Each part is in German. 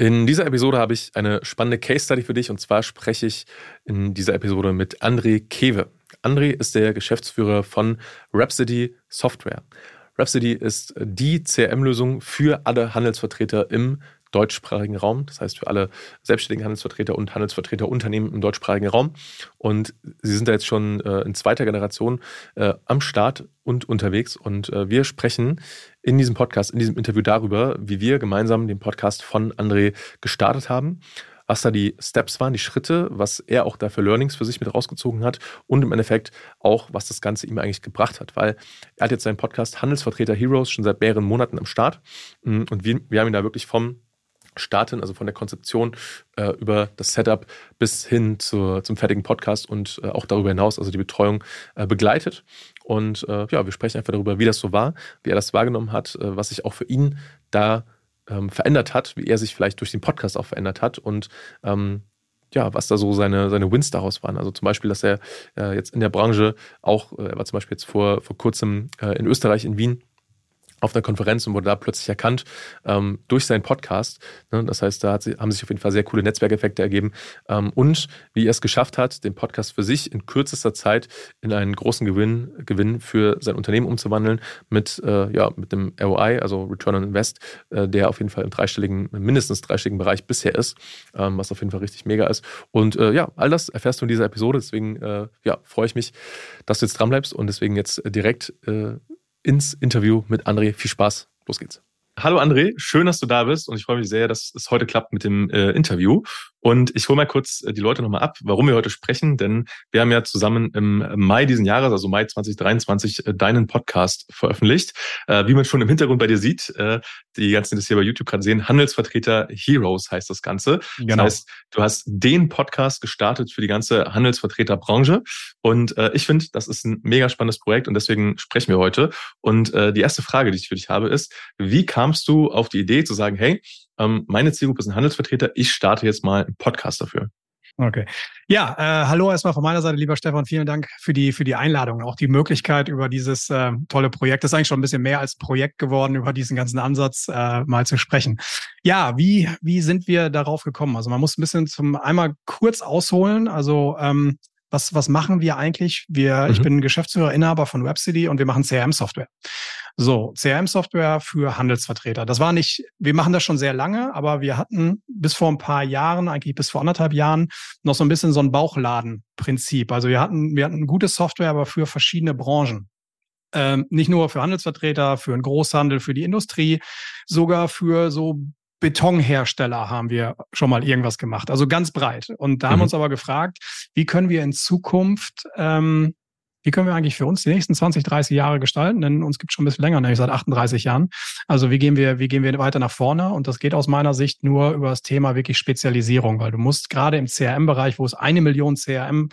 In dieser Episode habe ich eine spannende Case Study für dich und zwar spreche ich in dieser Episode mit André Kewe. André ist der Geschäftsführer von Rhapsody Software. Rhapsody ist die CRM-Lösung für alle Handelsvertreter im deutschsprachigen Raum, das heißt für alle selbstständigen Handelsvertreter und Handelsvertreterunternehmen im deutschsprachigen Raum. Und sie sind da jetzt schon äh, in zweiter Generation äh, am Start und unterwegs. Und äh, wir sprechen in diesem Podcast, in diesem Interview darüber, wie wir gemeinsam den Podcast von André gestartet haben was da die Steps waren, die Schritte, was er auch da für Learnings für sich mit rausgezogen hat und im Endeffekt auch, was das Ganze ihm eigentlich gebracht hat. Weil er hat jetzt seinen Podcast Handelsvertreter Heroes schon seit mehreren Monaten am Start und wir, wir haben ihn da wirklich vom starten, also von der Konzeption äh, über das Setup bis hin zur, zum fertigen Podcast und äh, auch darüber hinaus, also die Betreuung äh, begleitet. Und äh, ja, wir sprechen einfach darüber, wie das so war, wie er das wahrgenommen hat, äh, was sich auch für ihn da ähm, verändert hat, wie er sich vielleicht durch den Podcast auch verändert hat und ähm, ja, was da so seine, seine Wins daraus waren. Also zum Beispiel, dass er äh, jetzt in der Branche auch, er war zum Beispiel jetzt vor, vor kurzem in Österreich, in Wien, auf einer Konferenz und wurde da plötzlich erkannt ähm, durch seinen Podcast. Ne? Das heißt, da sie, haben sich auf jeden Fall sehr coole Netzwerkeffekte ergeben. Ähm, und wie er es geschafft hat, den Podcast für sich in kürzester Zeit in einen großen Gewinn, Gewinn für sein Unternehmen umzuwandeln mit, äh, ja, mit dem ROI, also Return on Invest, äh, der auf jeden Fall im dreistelligen, mindestens dreistelligen Bereich bisher ist, ähm, was auf jeden Fall richtig mega ist. Und äh, ja, all das erfährst du in dieser Episode. Deswegen äh, ja, freue ich mich, dass du jetzt dranbleibst und deswegen jetzt direkt äh, ins Interview mit André. Viel Spaß. Los geht's. Hallo André, schön, dass du da bist und ich freue mich sehr, dass es heute klappt mit dem äh, Interview. Und ich hole mal kurz äh, die Leute nochmal ab, warum wir heute sprechen, denn wir haben ja zusammen im Mai diesen Jahres, also Mai 2023, äh, deinen Podcast veröffentlicht. Äh, wie man schon im Hintergrund bei dir sieht, die ganzen, die das hier bei YouTube gerade sehen, Handelsvertreter Heroes heißt das Ganze. Genau. Das heißt, du hast den Podcast gestartet für die ganze Handelsvertreterbranche. Und ich finde, das ist ein mega spannendes Projekt und deswegen sprechen wir heute. Und die erste Frage, die ich für dich habe, ist, wie kamst du auf die Idee zu sagen, hey, ähm, meine Zielgruppe sind Handelsvertreter. Ich starte jetzt mal einen Podcast dafür. Okay. Ja, äh, hallo erstmal von meiner Seite, lieber Stefan. Vielen Dank für die, für die Einladung, auch die Möglichkeit über dieses äh, tolle Projekt. Das ist eigentlich schon ein bisschen mehr als Projekt geworden, über diesen ganzen Ansatz äh, mal zu sprechen. Ja, wie, wie sind wir darauf gekommen? Also man muss ein bisschen zum einmal kurz ausholen. Also ähm, was, was machen wir eigentlich? Wir, mhm. ich bin Geschäftsführer, Inhaber von Webcity und wir machen CRM-Software. So, CRM-Software für Handelsvertreter. Das war nicht, wir machen das schon sehr lange, aber wir hatten bis vor ein paar Jahren, eigentlich bis vor anderthalb Jahren, noch so ein bisschen so ein Bauchladenprinzip. Also wir hatten, wir hatten gute Software, aber für verschiedene Branchen. Ähm, nicht nur für Handelsvertreter, für den Großhandel, für die Industrie, sogar für so Betonhersteller haben wir schon mal irgendwas gemacht, also ganz breit. Und da mhm. haben wir uns aber gefragt, wie können wir in Zukunft ähm, wie können wir eigentlich für uns die nächsten 20, 30 Jahre gestalten? Denn uns gibt es schon ein bisschen länger, nämlich seit 38 Jahren. Also wie gehen wir, wie gehen wir weiter nach vorne? Und das geht aus meiner Sicht nur über das Thema wirklich Spezialisierung, weil du musst gerade im CRM-Bereich, wo es eine Million CRM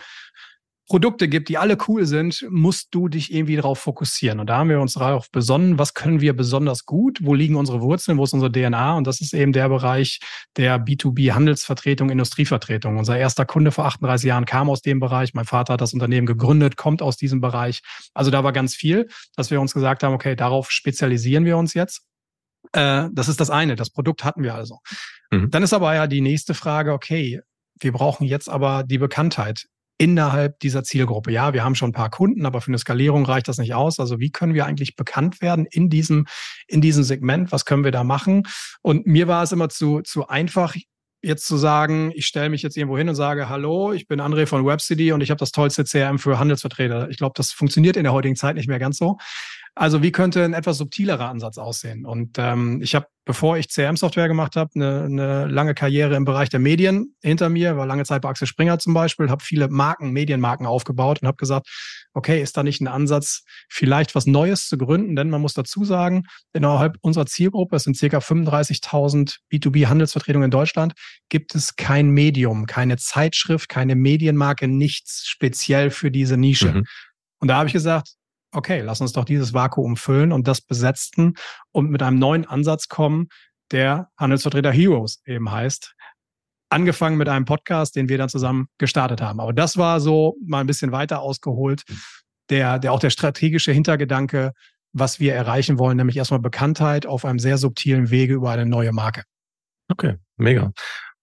Produkte gibt, die alle cool sind, musst du dich irgendwie darauf fokussieren. Und da haben wir uns darauf besonnen, was können wir besonders gut, wo liegen unsere Wurzeln, wo ist unsere DNA? Und das ist eben der Bereich der B2B-Handelsvertretung, Industrievertretung. Unser erster Kunde vor 38 Jahren kam aus dem Bereich. Mein Vater hat das Unternehmen gegründet, kommt aus diesem Bereich. Also da war ganz viel, dass wir uns gesagt haben, okay, darauf spezialisieren wir uns jetzt. Äh, das ist das eine. Das Produkt hatten wir also. Mhm. Dann ist aber ja die nächste Frage, okay, wir brauchen jetzt aber die Bekanntheit innerhalb dieser Zielgruppe. Ja, wir haben schon ein paar Kunden, aber für eine Skalierung reicht das nicht aus. Also wie können wir eigentlich bekannt werden in diesem, in diesem Segment? Was können wir da machen? Und mir war es immer zu, zu einfach, jetzt zu sagen, ich stelle mich jetzt irgendwo hin und sage, hallo, ich bin André von WebCity und ich habe das tollste CRM für Handelsvertreter. Ich glaube, das funktioniert in der heutigen Zeit nicht mehr ganz so. Also wie könnte ein etwas subtilerer Ansatz aussehen? Und ähm, ich habe, bevor ich CRM-Software gemacht habe, eine, eine lange Karriere im Bereich der Medien hinter mir, war lange Zeit bei Axel Springer zum Beispiel, habe viele Marken, Medienmarken aufgebaut und habe gesagt, okay, ist da nicht ein Ansatz, vielleicht was Neues zu gründen? Denn man muss dazu sagen, innerhalb unserer Zielgruppe, es sind circa 35.000 B2B-Handelsvertretungen in Deutschland, gibt es kein Medium, keine Zeitschrift, keine Medienmarke, nichts speziell für diese Nische. Mhm. Und da habe ich gesagt, okay, lass uns doch dieses Vakuum füllen und das besetzen und mit einem neuen Ansatz kommen, der Handelsvertreter Heroes eben heißt. Angefangen mit einem Podcast, den wir dann zusammen gestartet haben. Aber das war so mal ein bisschen weiter ausgeholt, der, der auch der strategische Hintergedanke, was wir erreichen wollen, nämlich erstmal Bekanntheit auf einem sehr subtilen Wege über eine neue Marke. Okay, Mega.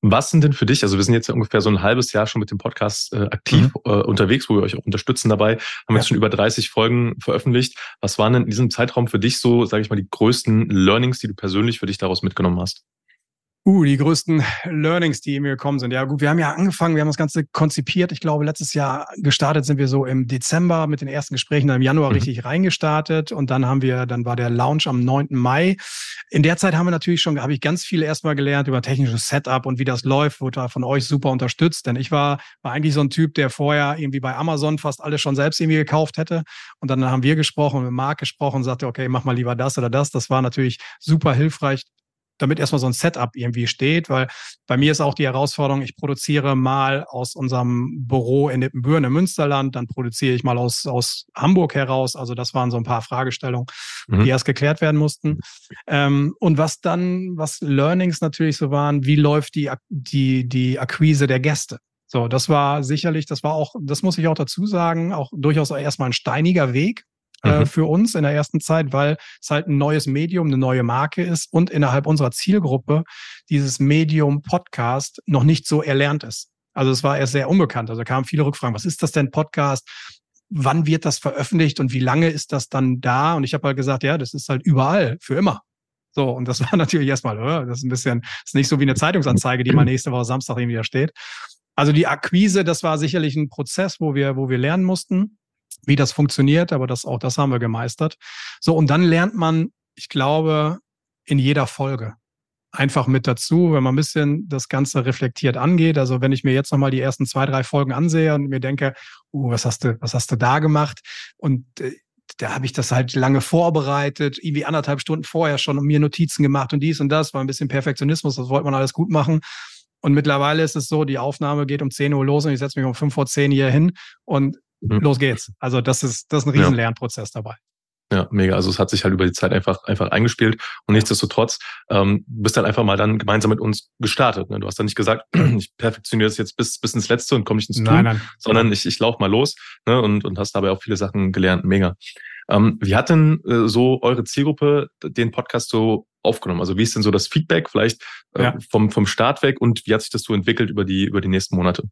Was sind denn für dich, also wir sind jetzt ja ungefähr so ein halbes Jahr schon mit dem Podcast äh, aktiv mhm. äh, unterwegs, wo wir euch auch unterstützen dabei, haben ja. jetzt schon über 30 Folgen veröffentlicht. Was waren denn in diesem Zeitraum für dich so, sage ich mal, die größten Learnings, die du persönlich für dich daraus mitgenommen hast? Uh, die größten Learnings, die mir gekommen sind. Ja, gut, wir haben ja angefangen, wir haben das Ganze konzipiert. Ich glaube, letztes Jahr gestartet sind wir so im Dezember mit den ersten Gesprächen, dann im Januar mhm. richtig reingestartet und dann haben wir, dann war der Launch am 9. Mai. In der Zeit haben wir natürlich schon, habe ich ganz viel erstmal gelernt über technisches Setup und wie das läuft, wurde da von euch super unterstützt, denn ich war, war eigentlich so ein Typ, der vorher irgendwie bei Amazon fast alles schon selbst irgendwie gekauft hätte und dann haben wir gesprochen, mit Marc gesprochen und sagte, okay, mach mal lieber das oder das. Das war natürlich super hilfreich damit erstmal so ein Setup irgendwie steht, weil bei mir ist auch die Herausforderung, ich produziere mal aus unserem Büro in Ippenbüren im Münsterland, dann produziere ich mal aus, aus Hamburg heraus. Also das waren so ein paar Fragestellungen, mhm. die erst geklärt werden mussten. Ähm, und was dann, was Learnings natürlich so waren, wie läuft die, die, die Akquise der Gäste? So, das war sicherlich, das war auch, das muss ich auch dazu sagen, auch durchaus erstmal ein steiniger Weg, mhm. für uns in der ersten Zeit, weil es halt ein neues Medium, eine neue Marke ist und innerhalb unserer Zielgruppe dieses Medium Podcast noch nicht so erlernt ist. Also es war erst sehr unbekannt. Also kamen viele Rückfragen, was ist das denn Podcast? Wann wird das veröffentlicht und wie lange ist das dann da? Und ich habe halt gesagt, ja, das ist halt überall, für immer. So, und das war natürlich erstmal, äh, das ist ein bisschen, das ist nicht so wie eine Zeitungsanzeige, die mal nächste Woche Samstag irgendwie da steht. Also die Akquise, das war sicherlich ein Prozess, wo wir, wo wir lernen mussten wie das funktioniert, aber das, auch das haben wir gemeistert. So, und dann lernt man, ich glaube, in jeder Folge einfach mit dazu, wenn man ein bisschen das Ganze reflektiert angeht. Also wenn ich mir jetzt nochmal die ersten zwei, drei Folgen ansehe und mir denke, uh, was hast du, was hast du da gemacht? Und äh, da habe ich das halt lange vorbereitet, irgendwie anderthalb Stunden vorher schon und mir Notizen gemacht und dies und das, war ein bisschen Perfektionismus, das wollte man alles gut machen. Und mittlerweile ist es so, die Aufnahme geht um 10 Uhr los und ich setze mich um 5 vor 10 hier hin und mhm. los geht's. Also das ist, das ist ein riesen ja. Lernprozess dabei. Ja, mega. Also es hat sich halt über die Zeit einfach, einfach eingespielt. Und nichtsdestotrotz ähm, bist dann einfach mal dann gemeinsam mit uns gestartet. Ne? Du hast dann nicht gesagt, ich perfektioniere das jetzt bis, bis ins Letzte und komme nicht ins Tun, nein, nein. sondern ich, ich laufe mal los ne? und, und hast dabei auch viele Sachen gelernt. Mega. Ähm, wie hat denn äh, so eure Zielgruppe den Podcast so aufgenommen? Also wie ist denn so das Feedback vielleicht äh, ja. vom, vom Start weg und wie hat sich das so entwickelt über die, über die nächsten Monate?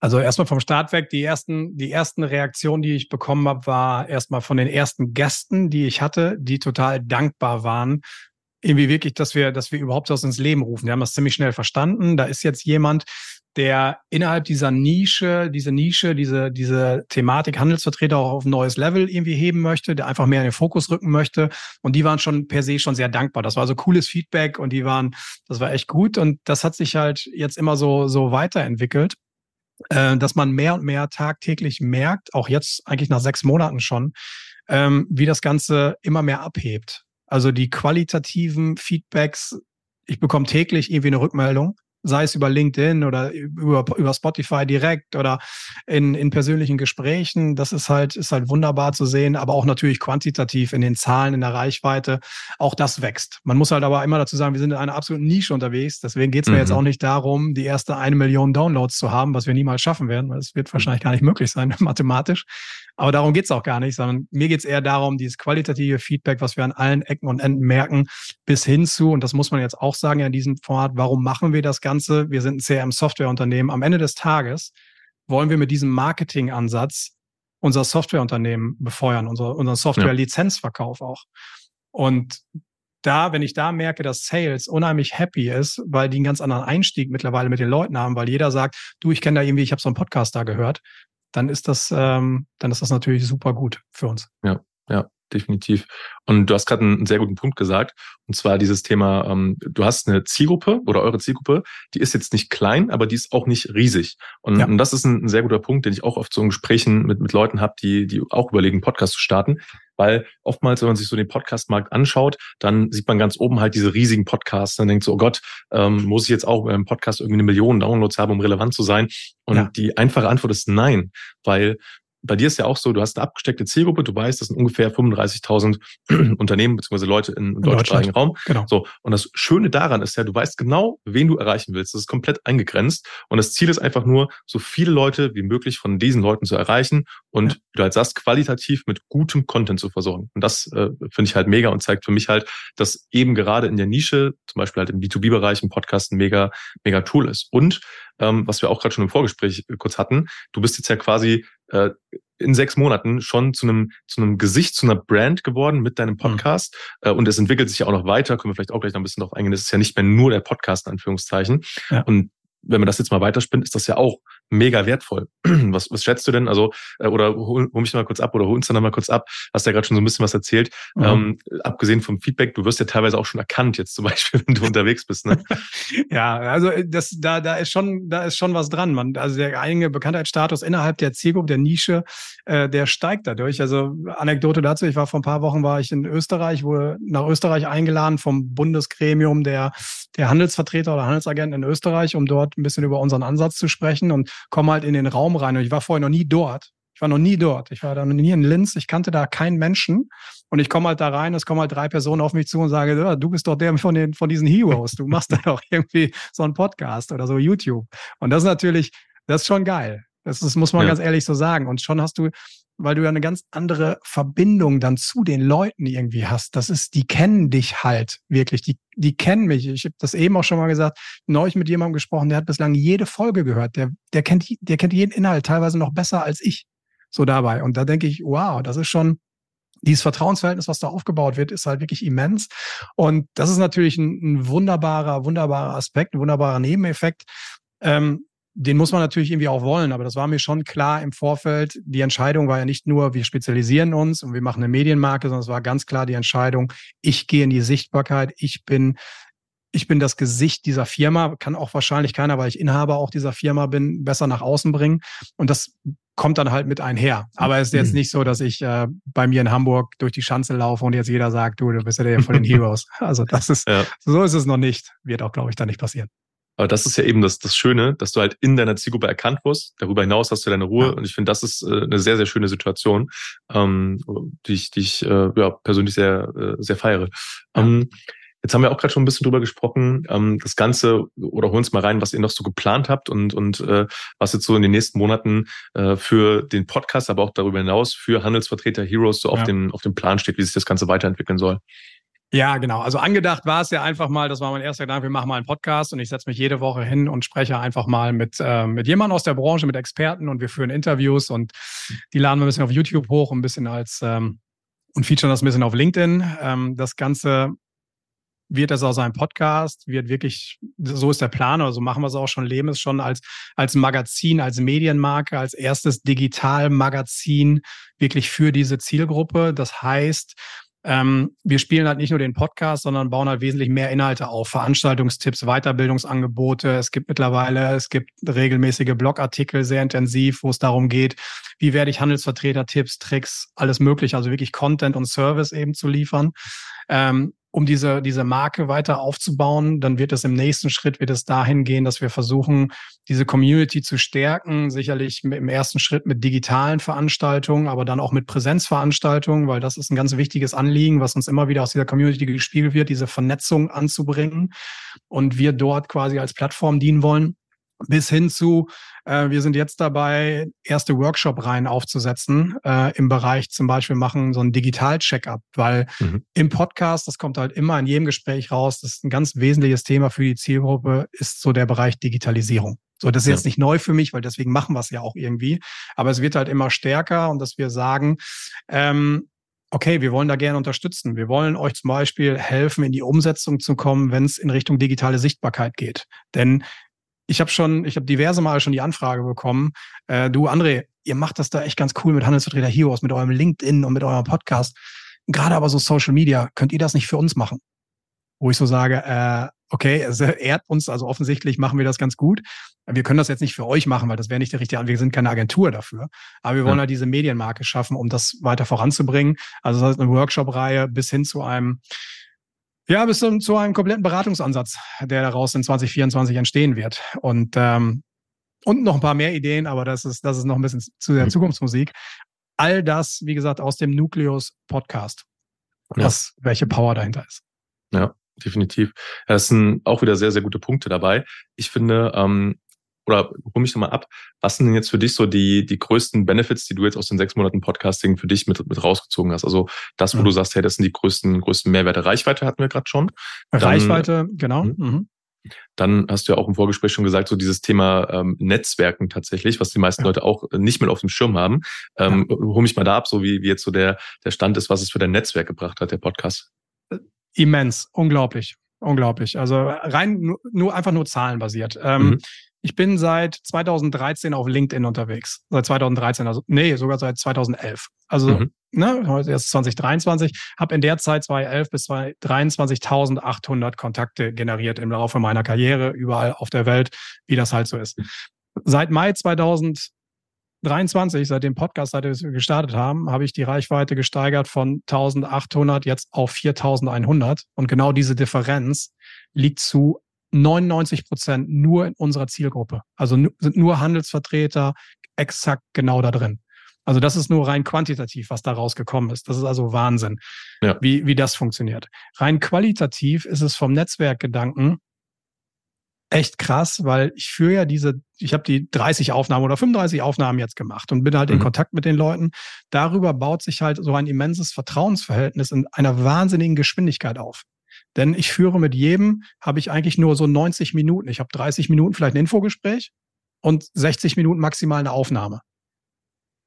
Also erstmal vom Start weg, die ersten, die ersten Reaktionen, die ich bekommen habe, war erstmal von den ersten Gästen, die ich hatte, die total dankbar waren. Irgendwie wirklich, dass wir, dass wir überhaupt aus ins Leben rufen. Die haben das ziemlich schnell verstanden. Da ist jetzt jemand, der innerhalb dieser Nische, diese Nische, diese, diese Thematik Handelsvertreter auch auf ein neues Level irgendwie heben möchte, der einfach mehr in den Fokus rücken möchte. Und die waren schon per se schon sehr dankbar. Das war so cooles Feedback und die waren, das war echt gut. Und das hat sich halt jetzt immer so, so weiterentwickelt äh, dass man mehr und mehr tagtäglich merkt, auch jetzt eigentlich nach sechs Monaten schon, ähm, wie das Ganze immer mehr abhebt. Also die qualitativen Feedbacks, ich bekomme täglich irgendwie eine Rückmeldung sei es über LinkedIn oder über, über Spotify direkt oder in, in persönlichen Gesprächen. Das ist halt, ist halt wunderbar zu sehen, aber auch natürlich quantitativ in den Zahlen, in der Reichweite. Auch das wächst. Man muss halt aber immer dazu sagen, wir sind in einer absoluten Nische unterwegs. Deswegen geht es mir mhm. jetzt auch nicht darum, die erste eine Million Downloads zu haben, was wir niemals schaffen werden, weil es wird wahrscheinlich gar nicht möglich sein, mathematisch. Aber darum geht's auch gar nicht, sondern mir geht's eher darum, dieses qualitative Feedback, was wir an allen Ecken und Enden merken, bis hin zu, und das muss man jetzt auch sagen in diesem Format, warum machen wir das Ganze? Wir sind ein CRM-Softwareunternehmen. Am Ende des Tages wollen wir mit diesem Marketingansatz unser Softwareunternehmen befeuern, unser, unseren Software-Lizenzverkauf auch. Und da, wenn ich da merke, dass Sales unheimlich happy ist, weil die einen ganz anderen Einstieg mittlerweile mit den Leuten haben, weil jeder sagt, du, ich kenne da irgendwie, ich habe so einen Podcast da gehört, dann ist das, ähm, dann ist das natürlich super gut für uns. Ja, ja, definitiv. Und du hast gerade einen sehr guten Punkt gesagt, und zwar dieses Thema, ähm, du hast eine Zielgruppe oder eure Zielgruppe, die ist jetzt nicht klein, aber die ist auch nicht riesig. Und, ja. und das ist ein, ein, sehr guter Punkt, den ich auch oft so in Gesprächen mit, mit Leuten habe, die, die auch überlegen, Podcast zu starten. Weil oftmals, wenn man sich so den Podcast-Markt anschaut, dann sieht man ganz oben halt diese riesigen Podcasts. Dann denkt so, oh Gott, ähm, muss ich jetzt auch beim Podcast irgendwie eine Million Downloads haben, um relevant zu sein? Und ja. die einfache Antwort ist nein, weil bei dir ist ja auch so, du hast eine abgesteckte Zielgruppe, du weißt, das sind ungefähr 35.000 Unternehmen bzw. Leute im deutschsprachigen Raum. Genau. So. Und das Schöne daran ist ja, du weißt genau, wen du erreichen willst. Das ist komplett eingegrenzt. Und das Ziel ist einfach nur, so viele Leute wie möglich von diesen Leuten zu erreichen und, ja. wie du halt sagst, qualitativ mit gutem Content zu versorgen. Und das äh, finde ich halt mega und zeigt für mich halt, dass eben gerade in der Nische, zum Beispiel halt im B2B-Bereich, im Podcast ein mega, mega Tool ist. Und ähm, was wir auch gerade schon im Vorgespräch kurz hatten, du bist jetzt ja quasi äh, in sechs Monaten schon zu einem zu einem Gesicht, zu einer Brand geworden mit deinem mhm. Podcast. Mhm. Und es entwickelt sich ja auch noch weiter, können wir vielleicht auch gleich noch ein bisschen drauf eingehen. Das ist ja nicht mehr nur der Podcast, in Anführungszeichen. Ja. Und wenn man das jetzt mal weiterspinnt, ist das ja auch mega wertvoll. Was, was schätzt du denn? Also, äh, oder hol, hol mich mal kurz ab oder hol uns dann mal kurz ab. Hast ja gerade schon so ein bisschen was erzählt. Mhm. Ähm, abgesehen vom Feedback, du wirst ja teilweise auch schon erkannt, jetzt zum Beispiel, wenn du unterwegs bist. Ne? ja, also äh, das, da, da ist schon, da ist schon was dran. Man, also der eigene Bekanntheitsstatus innerhalb der Zielgruppe, der Nische, äh, der steigt dadurch. Also Anekdote dazu, ich war vor ein paar Wochen war ich in Österreich, wurde nach Österreich eingeladen vom Bundesgremium der, der Handelsvertreter oder Handelsagenten in Österreich, um dort ein bisschen über unseren Ansatz zu sprechen und komme halt in den Raum rein. Und ich war vorher noch nie dort. Ich war noch nie dort. Ich war da noch nie in Linz. Ich kannte da keinen Menschen. Und ich komme halt da rein, es kommen halt drei Personen auf mich zu und sage, ja, du bist doch der von, den, von diesen Heroes. Du machst da doch irgendwie so einen Podcast oder so YouTube. Und das ist natürlich, das ist schon geil. Das, das muss man ja. ganz ehrlich so sagen. Und schon hast du weil du ja eine ganz andere Verbindung dann zu den Leuten irgendwie hast. Das ist, die kennen dich halt wirklich, die, die kennen mich. Ich habe das eben auch schon mal gesagt, neulich mit jemandem gesprochen, der hat bislang jede Folge gehört. Der, der kennt, der kennt jeden Inhalt teilweise noch besser als ich. So dabei. Und da denke ich, wow, das ist schon, dieses Vertrauensverhältnis, was da aufgebaut wird, ist halt wirklich immens. Und das ist natürlich ein, ein wunderbarer, wunderbarer Aspekt, ein wunderbarer Nebeneffekt. Ähm, den muss man natürlich irgendwie auch wollen, aber das war mir schon klar im Vorfeld. Die Entscheidung war ja nicht nur, wir spezialisieren uns und wir machen eine Medienmarke, sondern es war ganz klar die Entscheidung, ich gehe in die Sichtbarkeit, ich bin ich bin das Gesicht dieser Firma, kann auch wahrscheinlich keiner, weil ich Inhaber auch dieser Firma bin, besser nach außen bringen. Und das kommt dann halt mit einher. Aber es ist jetzt mhm. nicht so, dass ich äh, bei mir in Hamburg durch die Schanze laufe und jetzt jeder sagt, du, du bist ja der von den Heroes. Also das ist, ja. so ist es noch nicht. Wird auch, glaube ich, da nicht passieren. Aber das ist ja eben das, das Schöne, dass du halt in deiner Zielgruppe erkannt wirst. Darüber hinaus hast du deine Ruhe. Ja. Und ich finde, das ist äh, eine sehr, sehr schöne Situation, ähm, die ich, die ich äh, ja, persönlich sehr, äh, sehr feiere. Ja. Ähm, jetzt haben wir auch gerade schon ein bisschen drüber gesprochen. Ähm, das Ganze, oder hol uns mal rein, was ihr noch so geplant habt und, und äh, was jetzt so in den nächsten Monaten äh, für den Podcast, aber auch darüber hinaus für Handelsvertreter Heroes so auf, dem, auf dem Plan steht, wie sich das Ganze weiterentwickeln soll. Ja, genau. Also angedacht war es ja einfach mal, das war mein erster Gedanke, wir machen mal einen Podcast und ich setze mich jede Woche hin und spreche einfach mal mit, äh, mit jemandem aus der Branche, mit Experten und wir führen Interviews und die laden wir ein bisschen auf YouTube hoch, ein bisschen als ähm, und featuren das ein bisschen auf LinkedIn. Ähm, das Ganze wird es aus einem Podcast, wird wirklich, so ist der Plan, oder so machen wir es auch schon, leben es schon als, als Magazin, als Medienmarke, als erstes Digitalmagazin wirklich für diese Zielgruppe. Das heißt, ähm, wir spielen halt nicht nur den Podcast, sondern bauen halt wesentlich mehr Inhalte auf. Veranstaltungstipps, Weiterbildungsangebote. Es gibt mittlerweile, es gibt regelmäßige Blogartikel, sehr intensiv, wo es darum geht, wie werde ich Handelsvertreter, Tipps, Tricks, alles mögliche, also wirklich Content und Service eben zu liefern. Ähm, um diese, diese Marke weiter aufzubauen, dann wird es im nächsten Schritt, wird es dahin gehen, dass wir versuchen, diese Community zu stärken, sicherlich im ersten Schritt mit digitalen Veranstaltungen, aber dann auch mit Präsenzveranstaltungen, weil das ist ein ganz wichtiges Anliegen, was uns immer wieder aus dieser Community gespiegelt wird, diese Vernetzung anzubringen und wir dort quasi als Plattform dienen wollen bis hin zu, äh, wir sind jetzt dabei, erste Workshop-Reihen aufzusetzen äh, im Bereich zum Beispiel machen so ein Digital-Check-up, weil mhm. im Podcast, das kommt halt immer in jedem Gespräch raus, das ist ein ganz wesentliches Thema für die Zielgruppe, ist so der Bereich Digitalisierung. So, das ist ja. jetzt nicht neu für mich, weil deswegen machen wir es ja auch irgendwie. Aber es wird halt immer stärker und dass wir sagen, ähm, okay, wir wollen da gerne unterstützen. Wir wollen euch zum Beispiel helfen, in die Umsetzung zu kommen, wenn es in Richtung digitale Sichtbarkeit geht. Denn ich habe schon, ich habe diverse Male schon die Anfrage bekommen, äh, du André, ihr macht das da echt ganz cool mit Handelsvertreter Heroes, mit eurem LinkedIn und mit eurem Podcast. Gerade aber so Social Media, könnt ihr das nicht für uns machen? Wo ich so sage, äh, okay, es ehrt uns, also offensichtlich machen wir das ganz gut. Wir können das jetzt nicht für euch machen, weil das wäre nicht der richtige, wir sind keine Agentur dafür. Aber wir wollen ja. halt diese Medienmarke schaffen, um das weiter voranzubringen. Also das heißt eine Workshop-Reihe bis hin zu einem ja, bis zum, zu einem kompletten Beratungsansatz, der daraus in 2024 entstehen wird. Und ähm, und noch ein paar mehr Ideen, aber das ist, das ist noch ein bisschen zu der mhm. Zukunftsmusik. All das, wie gesagt, aus dem Nucleus Podcast. Was, ja. welche Power dahinter ist. Ja, definitiv. Das sind auch wieder sehr, sehr gute Punkte dabei. Ich finde, ähm, oder hol mich nochmal ab, was sind denn jetzt für dich so die, die größten Benefits, die du jetzt aus den sechs Monaten Podcasting für dich mit, mit rausgezogen hast? Also das, wo mhm. du sagst, hey, das sind die größten, größten Mehrwerte. Reichweite hatten wir gerade schon. Dann, Reichweite, genau. Mhm. mhm. Dann hast du ja auch im Vorgespräch schon gesagt, so dieses Thema ähm, Netzwerken tatsächlich, was die meisten ja. Leute auch nicht mehr auf dem Schirm haben. Ähm, ja. Hol mich mal da ab, so wie, wie jetzt so der, der Stand ist, was es für dein Netzwerk gebracht hat, der Podcast. Immens, unglaublich. Unglaublich. Also rein nur, nur einfach nur zahlenbasiert. Ähm, mhm. Ich bin seit 2013 auf LinkedIn unterwegs. Seit 2013, also nee, sogar seit 2011. Also mhm. ne, heute ist 2023, habe in der Zeit 2011 bis 2023 1800 Kontakte generiert im Laufe meiner Karriere überall auf der Welt, wie das halt so ist. Seit Mai 2023, seit dem Podcast, seit wir gestartet haben, habe ich die Reichweite gesteigert von 1800 jetzt auf 4100 und genau diese Differenz liegt zu 99 Prozent nur in unserer Zielgruppe. Also sind nur Handelsvertreter exakt genau da drin. Also das ist nur rein quantitativ, was da rausgekommen ist. Das ist also Wahnsinn, ja. wie, wie das funktioniert. Rein qualitativ ist es vom Netzwerkgedanken echt krass, weil ich führe ja diese, ich habe die 30 Aufnahmen oder 35 Aufnahmen jetzt gemacht und bin halt mhm. in Kontakt mit den Leuten. Darüber baut sich halt so ein immenses Vertrauensverhältnis in einer wahnsinnigen Geschwindigkeit auf. Denn ich führe mit jedem, habe ich eigentlich nur so 90 Minuten. Ich habe 30 Minuten vielleicht ein Infogespräch und 60 Minuten maximal eine Aufnahme.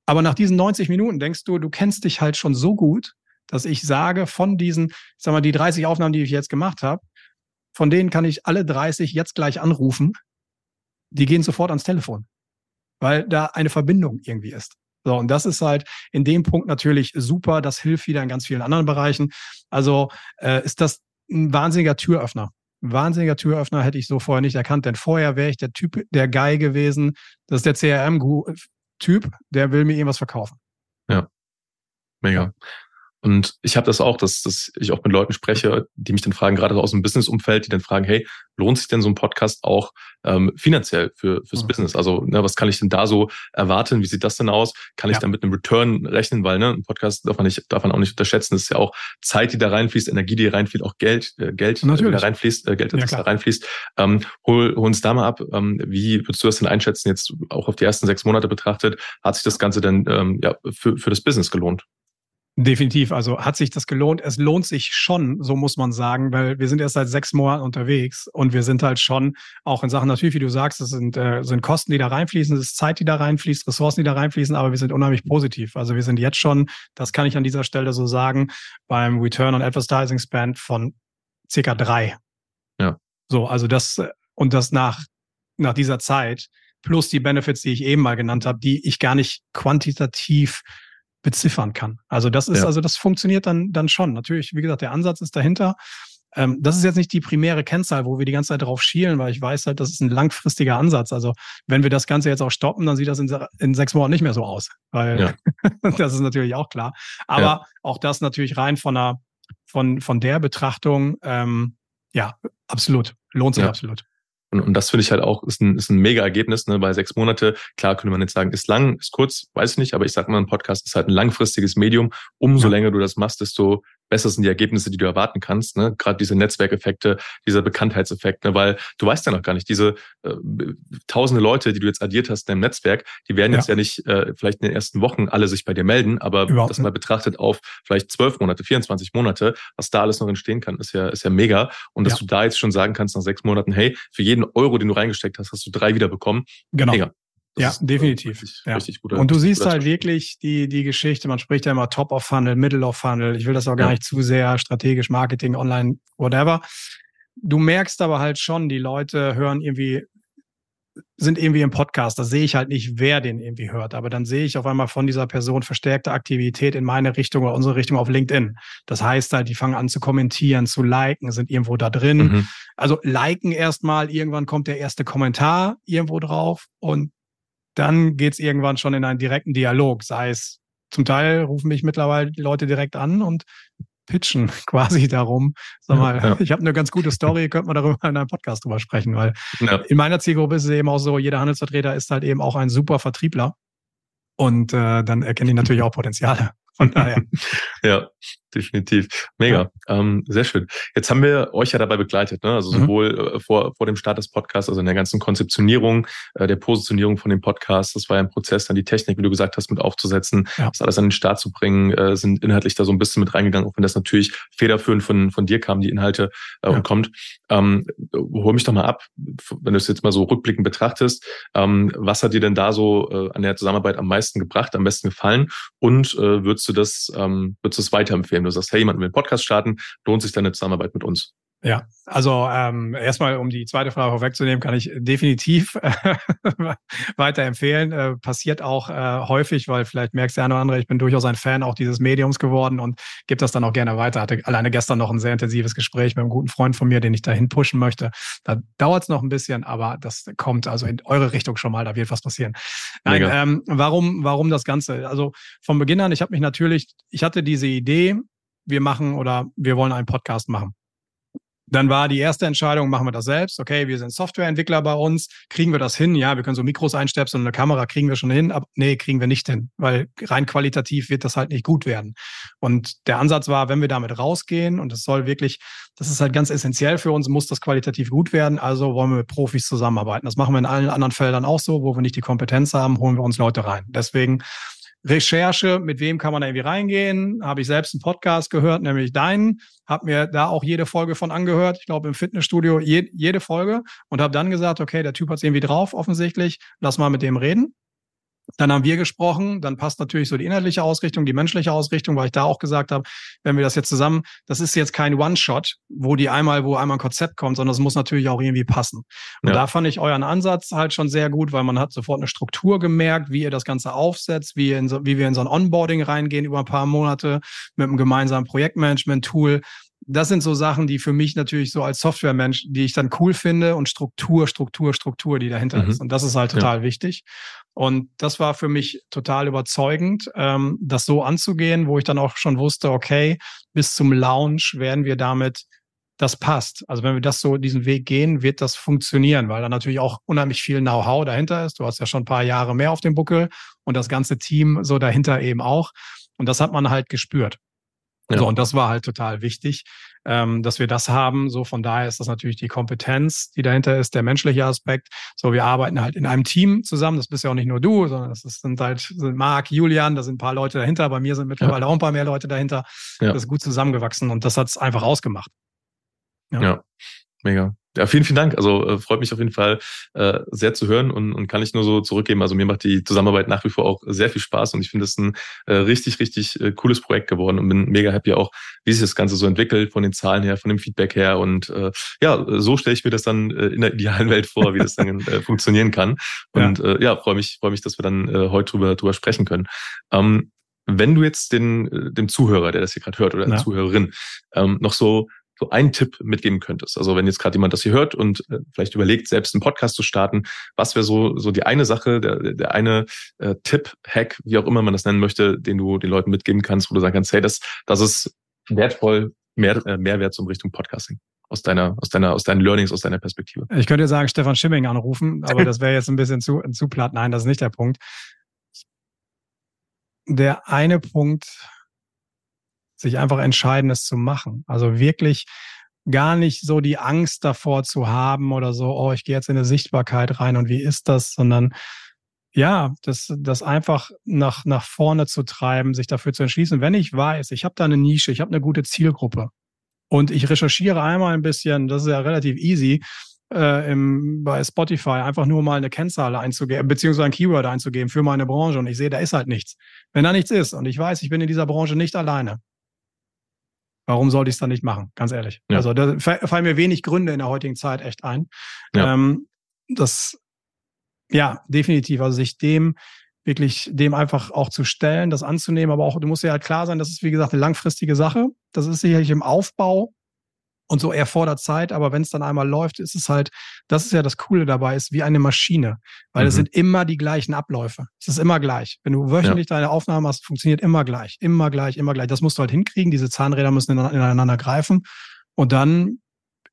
Aber nach diesen 90 Minuten denkst du, du kennst dich halt schon so gut, dass ich sage, von diesen, ich sag mal, die 30 Aufnahmen, die ich jetzt gemacht habe, von denen kann ich alle 30 jetzt gleich anrufen. Die gehen sofort ans Telefon, weil da eine Verbindung irgendwie ist. So, und das ist halt in dem Punkt natürlich super. Das hilft wieder in ganz vielen anderen Bereichen. Also äh, ist das ein wahnsinniger Türöffner. Ein wahnsinniger Türöffner hätte ich so vorher nicht erkannt, denn vorher wäre ich der Typ, der Guy gewesen. Das ist der CRM-Typ, der will mir irgendwas verkaufen. Ja. Mega. Und ich habe das auch, dass, dass ich auch mit Leuten spreche, die mich dann fragen, gerade aus dem Business-Umfeld, die dann fragen, hey, lohnt sich denn so ein Podcast auch ähm, finanziell für fürs mhm. Business? Also, ne, was kann ich denn da so erwarten? Wie sieht das denn aus? Kann ich ja. dann mit einem Return rechnen? Weil ne, ein Podcast darf man nicht, darf man auch nicht unterschätzen. Das ist ja auch Zeit, die da reinfließt, Energie, die reinfließt, auch Geld, äh, Geld, Natürlich. Äh, da reinfließt, äh, Geld, das ja, da reinfließt. Ähm, hol, hol uns da mal ab. Ähm, wie würdest du das denn einschätzen, jetzt auch auf die ersten sechs Monate betrachtet? Hat sich das Ganze denn ähm, ja, für, für das Business gelohnt? Definitiv. Also hat sich das gelohnt? Es lohnt sich schon, so muss man sagen, weil wir sind erst seit sechs Monaten unterwegs und wir sind halt schon auch in Sachen natürlich, wie du sagst, es sind, äh, sind Kosten, die da reinfließen, es ist Zeit, die da reinfließt, Ressourcen, die da reinfließen, aber wir sind unheimlich positiv. Also wir sind jetzt schon, das kann ich an dieser Stelle so sagen, beim Return on Advertising Spend von circa drei. Ja. So, also das und das nach nach dieser Zeit plus die Benefits, die ich eben mal genannt habe, die ich gar nicht quantitativ beziffern kann. Also das ist, ja. also das funktioniert dann, dann schon. Natürlich, wie gesagt, der Ansatz ist dahinter. Ähm, das ist jetzt nicht die primäre Kennzahl, wo wir die ganze Zeit drauf schielen, weil ich weiß halt, das ist ein langfristiger Ansatz. Also wenn wir das Ganze jetzt auch stoppen, dann sieht das in, in sechs Monaten nicht mehr so aus. Weil ja. das ist natürlich auch klar. Aber ja. auch das natürlich rein von einer, von, von der Betrachtung, ähm, ja, absolut. Lohnt sich absolut. Und, und das finde ich halt auch, ist ein, ist ein mega Ergebnis, ne? Bei sechs Monate, klar könnte man jetzt sagen, ist lang, ist kurz, weiß ich nicht, aber ich sag mal, ein Podcast ist halt ein langfristiges Medium. Umso ja. länger du das machst, desto besser sind die Ergebnisse, die du erwarten kannst. Ne? Gerade diese Netzwerkeffekte, dieser Bekanntheitseffekt, ne? weil du weißt ja noch gar nicht, diese äh, tausende Leute, die du jetzt addiert hast in deinem Netzwerk, die werden ja. jetzt ja nicht äh, vielleicht in den ersten Wochen alle sich bei dir melden, aber Überhaupt das mal betrachtet auf vielleicht zwölf Monate, 24 Monate, was da alles noch entstehen kann, ist ja, ist ja mega. Und dass ja. du da jetzt schon sagen kannst nach sechs Monaten, hey, für jeden Euro, den du reingesteckt hast, hast du drei wieder bekommen. Genau. Mega. Ja, definitiv. Richtig, ja. Richtig guter, und du siehst halt wirklich die, die Geschichte, man spricht ja immer Top of Funnel, Middle of Funnel. Ich will das auch gar ja. nicht zu sehr strategisch, Marketing, online, whatever. Du merkst aber halt schon, die Leute hören irgendwie, sind irgendwie im Podcast. Da sehe ich halt nicht, wer den irgendwie hört. Aber dann sehe ich auf einmal von dieser Person verstärkte Aktivität in meine Richtung oder unsere Richtung auf LinkedIn. Das heißt halt, die fangen an zu kommentieren, zu liken, sind irgendwo da drin. Mhm. Also liken erstmal, irgendwann kommt der erste Kommentar irgendwo drauf und dann geht es irgendwann schon in einen direkten Dialog. Sei es, zum Teil rufen mich mittlerweile die Leute direkt an und pitchen quasi darum. Sag mal, ja, ja. ich habe eine ganz gute Story, könnte man darüber in einem Podcast drüber sprechen, weil ja. in meiner Zielgruppe ist es eben auch so, jeder Handelsvertreter ist halt eben auch ein super Vertriebler. Und äh, dann erkennen die natürlich auch Potenziale. Von daher. ja, definitiv. Mega. Ja. Ähm, sehr schön. Jetzt haben wir euch ja dabei begleitet, ne? also mhm. sowohl mhm. vor, vor dem Start des Podcasts, also in der ganzen Konzeptionierung, äh, der Positionierung von dem Podcast. Das war ja ein Prozess, dann die Technik, wie du gesagt hast, mit aufzusetzen, ja. das alles an den Start zu bringen, äh, sind inhaltlich da so ein bisschen mit reingegangen, auch wenn das natürlich federführend von, von dir kam, die Inhalte äh, ja. und kommt. Ähm, hol mich doch mal ab, wenn du es jetzt mal so rückblickend betrachtest. Ähm, was hat dir denn da so äh, an der Zusammenarbeit am meisten gebracht, am besten gefallen? Und äh, würdest du das, ähm, würdest du das weiterempfehlen? du sagst, hey, jemand will einen Podcast starten, lohnt sich deine Zusammenarbeit mit uns? Ja, also ähm, erstmal, um die zweite Frage vorwegzunehmen, kann ich definitiv äh, weiterempfehlen. Äh, passiert auch äh, häufig, weil vielleicht merkst du ja oder andere, ich bin durchaus ein Fan auch dieses Mediums geworden und gebe das dann auch gerne weiter. Hatte alleine gestern noch ein sehr intensives Gespräch mit einem guten Freund von mir, den ich dahin pushen möchte. Da dauert es noch ein bisschen, aber das kommt also in eure Richtung schon mal, da wird was passieren. Nein, ähm, warum, warum das Ganze? Also vom Beginn an, ich habe mich natürlich, ich hatte diese Idee, wir machen oder wir wollen einen Podcast machen. Dann war die erste Entscheidung, machen wir das selbst. Okay, wir sind Softwareentwickler bei uns. Kriegen wir das hin? Ja, wir können so Mikros einstöpseln und eine Kamera kriegen wir schon hin. Aber nee, kriegen wir nicht hin, weil rein qualitativ wird das halt nicht gut werden. Und der Ansatz war, wenn wir damit rausgehen und es soll wirklich, das ist halt ganz essentiell für uns, muss das qualitativ gut werden. Also wollen wir mit Profis zusammenarbeiten. Das machen wir in allen anderen Feldern auch so, wo wir nicht die Kompetenz haben, holen wir uns Leute rein. Deswegen Recherche, mit wem kann man da irgendwie reingehen? Habe ich selbst einen Podcast gehört, nämlich deinen, habe mir da auch jede Folge von angehört, ich glaube im Fitnessstudio je, jede Folge und habe dann gesagt, okay, der Typ hat es irgendwie drauf offensichtlich, lass mal mit dem reden. Dann haben wir gesprochen, dann passt natürlich so die inhaltliche Ausrichtung, die menschliche Ausrichtung, weil ich da auch gesagt habe, wenn wir das jetzt zusammen, das ist jetzt kein One-Shot, wo die einmal, wo einmal ein Konzept kommt, sondern es muss natürlich auch irgendwie passen. Und ja. da fand ich euren Ansatz halt schon sehr gut, weil man hat sofort eine Struktur gemerkt, wie ihr das Ganze aufsetzt, wie, in so, wie wir in so ein Onboarding reingehen über ein paar Monate mit einem gemeinsamen Projektmanagement-Tool das sind so Sachen, die für mich natürlich so als Softwaremensch, die ich dann cool finde und Struktur, Struktur, Struktur, die dahinter mhm. ist. Und das ist halt total ja. wichtig. Und das war für mich total überzeugend, ähm, das so anzugehen, wo ich dann auch schon wusste, okay, bis zum Launch werden wir damit, das passt. Also wenn wir das so diesen Weg gehen, wird das funktionieren, weil da natürlich auch unheimlich viel Know-how dahinter ist. Du hast ja schon ein paar Jahre mehr auf dem Buckel und das ganze Team so dahinter eben auch. Und das hat man halt gespürt. Ja. So, und das war halt total wichtig, ähm, dass wir das haben. So, von daher ist das natürlich die Kompetenz, die dahinter ist, der menschliche Aspekt. So, wir arbeiten halt in einem Team zusammen. Das bist ja auch nicht nur du, sondern das sind halt sind Marc, Julian, da sind ein paar Leute dahinter. Bei mir sind mittlerweile ja. auch ein paar mehr Leute dahinter. Ja. Das ist gut zusammengewachsen und das hat es einfach ausgemacht. Ja. ja, mega. Ja, vielen, vielen Dank. Also äh, freut mich auf jeden Fall äh, sehr zu hören und, und kann ich nur so zurückgeben. Also mir macht die Zusammenarbeit nach wie vor auch sehr viel Spaß und ich finde es ein äh, richtig, richtig äh, cooles Projekt geworden und bin mega happy auch, wie sich das Ganze so entwickelt, von den Zahlen her, von dem Feedback her. Und äh, ja, so stelle ich mir das dann äh, in der idealen Welt vor, wie das dann äh, funktionieren kann. Und ja, äh, ja freue mich, freue mich, dass wir dann äh, heute drüber, drüber sprechen können. Ähm, wenn du jetzt den, äh, dem Zuhörer, der das hier gerade hört, oder ja. der Zuhörerin, ähm, noch so so einen Tipp mitgeben könntest? Also wenn jetzt gerade jemand das hier hört und äh, vielleicht überlegt, selbst einen Podcast zu starten, was wäre so, so die eine Sache, der, der eine äh, Tipp, Hack, wie auch immer man das nennen möchte, den du den Leuten mitgeben kannst, wo du sagen kannst, hey, das, das ist wertvoll, mehr, äh, Mehrwert zum Richtung Podcasting aus deiner, aus deiner, aus deinen Learnings, aus deiner Perspektive? Ich könnte sagen, Stefan Schimming anrufen, aber das wäre jetzt ein bisschen zu, zu platt. Nein, das ist nicht der Punkt. Der eine Punkt, sich einfach entscheiden, es zu machen. Also wirklich gar nicht so die Angst davor zu haben oder so, oh, ich gehe jetzt in eine Sichtbarkeit rein und wie ist das, sondern ja, das, das einfach nach, nach vorne zu treiben, sich dafür zu entschließen. Wenn ich weiß, ich habe da eine Nische, ich habe eine gute Zielgruppe und ich recherchiere einmal ein bisschen, das ist ja relativ easy, äh, im, bei Spotify einfach nur mal eine Kennzahl einzugeben, beziehungsweise ein Keyword einzugeben für meine Branche und ich sehe, da ist halt nichts. Wenn da nichts ist und ich weiß, ich bin in dieser Branche nicht alleine, Warum sollte ich es dann nicht machen? Ganz ehrlich. Ja. Also da fallen mir wenig Gründe in der heutigen Zeit echt ein. Ja. Ähm, das, ja, definitiv. Also sich dem wirklich dem einfach auch zu stellen, das anzunehmen, aber auch, du musst ja halt klar sein, das ist wie gesagt eine langfristige Sache. Das ist sicherlich im Aufbau Und so erfordert Zeit, aber wenn es dann einmal läuft, ist es halt, das ist ja das Coole dabei, ist wie eine Maschine, weil mhm. es sind immer die gleichen Abläufe. Es ist immer gleich. Wenn du wöchentlich ja. deine Aufnahmen hast, funktioniert immer gleich, immer gleich, immer gleich. Das musst du halt hinkriegen. Diese Zahnräder müssen ineinander greifen und dann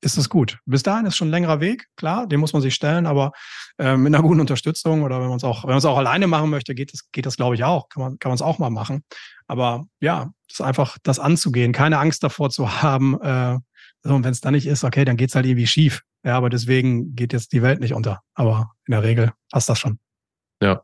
ist es gut. Bis dahin ist schon ein längerer Weg, klar, den muss man sich stellen, aber äh, mit einer guten Unterstützung oder wenn man es auch, wenn man es auch alleine machen möchte, geht das, geht das, glaube ich, auch. Kann man, kann man es auch mal machen. Aber ja, ist einfach das anzugehen, keine Angst davor zu haben, äh, so, und wenn es dann nicht ist, okay, dann geht es halt irgendwie schief. Ja, aber deswegen geht jetzt die Welt nicht unter. Aber in der Regel passt das schon. Ja,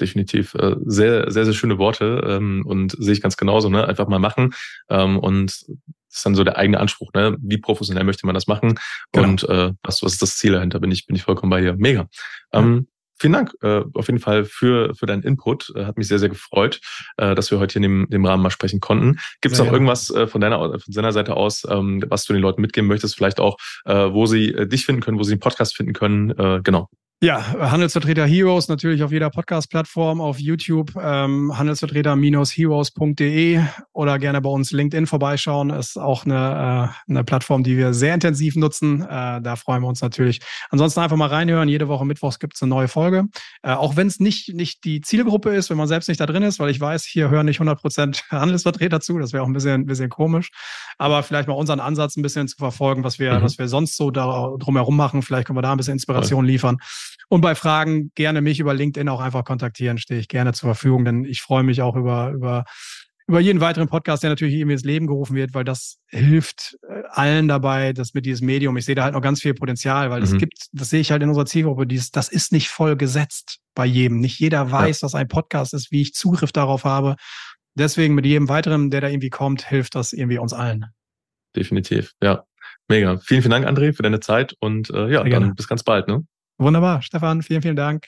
definitiv. Äh, sehr, sehr, sehr schöne Worte ähm, und sehe ich ganz genauso. Ne? Einfach mal machen ähm, und das ist dann so der eigene Anspruch. Ne? Wie professionell möchte man das machen genau. und äh, was, was ist das Ziel dahinter? Bin ich bin ich vollkommen bei dir. Mega. Ja. Ähm, vielen Dank äh, auf jeden Fall für, für deinen Input. Äh, hat mich sehr, sehr gefreut, äh, dass wir heute hier in dem, dem Rahmen mal sprechen konnten. Gibt es noch irgendwas äh, von, deiner, von deiner Seite aus, ähm, was du den Leuten mitgeben möchtest? Vielleicht auch, äh, wo sie äh, dich finden können, wo sie den Podcast finden können? Äh, genau. Ja, Handelsvertreter Heroes natürlich auf jeder Podcast-Plattform, auf YouTube, ähm, handelsvertreter-heroes.de oder gerne bei uns LinkedIn vorbeischauen. Ist auch eine, äh, eine Plattform, die wir sehr intensiv nutzen. Äh, da freuen wir uns natürlich. Ansonsten einfach mal reinhören. Jede Woche Mittwochs gibt es eine neue Folge. Äh, auch wenn es nicht, nicht die Zielgruppe ist, wenn man selbst nicht da drin ist, weil ich weiß, hier hören nicht 100 Prozent Handelsvertreter zu. Das wäre auch ein bisschen, ein bisschen komisch. Aber vielleicht mal unseren Ansatz ein bisschen zu verfolgen, was wir, mhm. was wir sonst so da drumherum machen. Vielleicht können wir da ein bisschen Inspiration liefern. Und bei Fragen gerne mich über LinkedIn auch einfach kontaktieren, stehe ich gerne zur Verfügung, denn ich freue mich auch über, über, über jeden weiteren Podcast, der natürlich irgendwie ins Leben gerufen wird, weil das hilft äh, allen dabei, dass mit diesem Medium, ich sehe da halt noch ganz viel Potenzial, weil mhm. es gibt, das sehe ich halt in unserer Zielgruppe, dieses, das ist nicht voll gesetzt bei jedem. Nicht jeder weiß, ja. was ein Podcast ist, wie ich Zugriff darauf habe. Deswegen mit jedem weiteren, der da irgendwie kommt, hilft das irgendwie uns allen. Definitiv, ja. Mega. Vielen, vielen Dank, André, für deine Zeit und äh, ja, dann bis ganz bald. Ne? Wunderbar. Stefan, vielen, vielen Dank.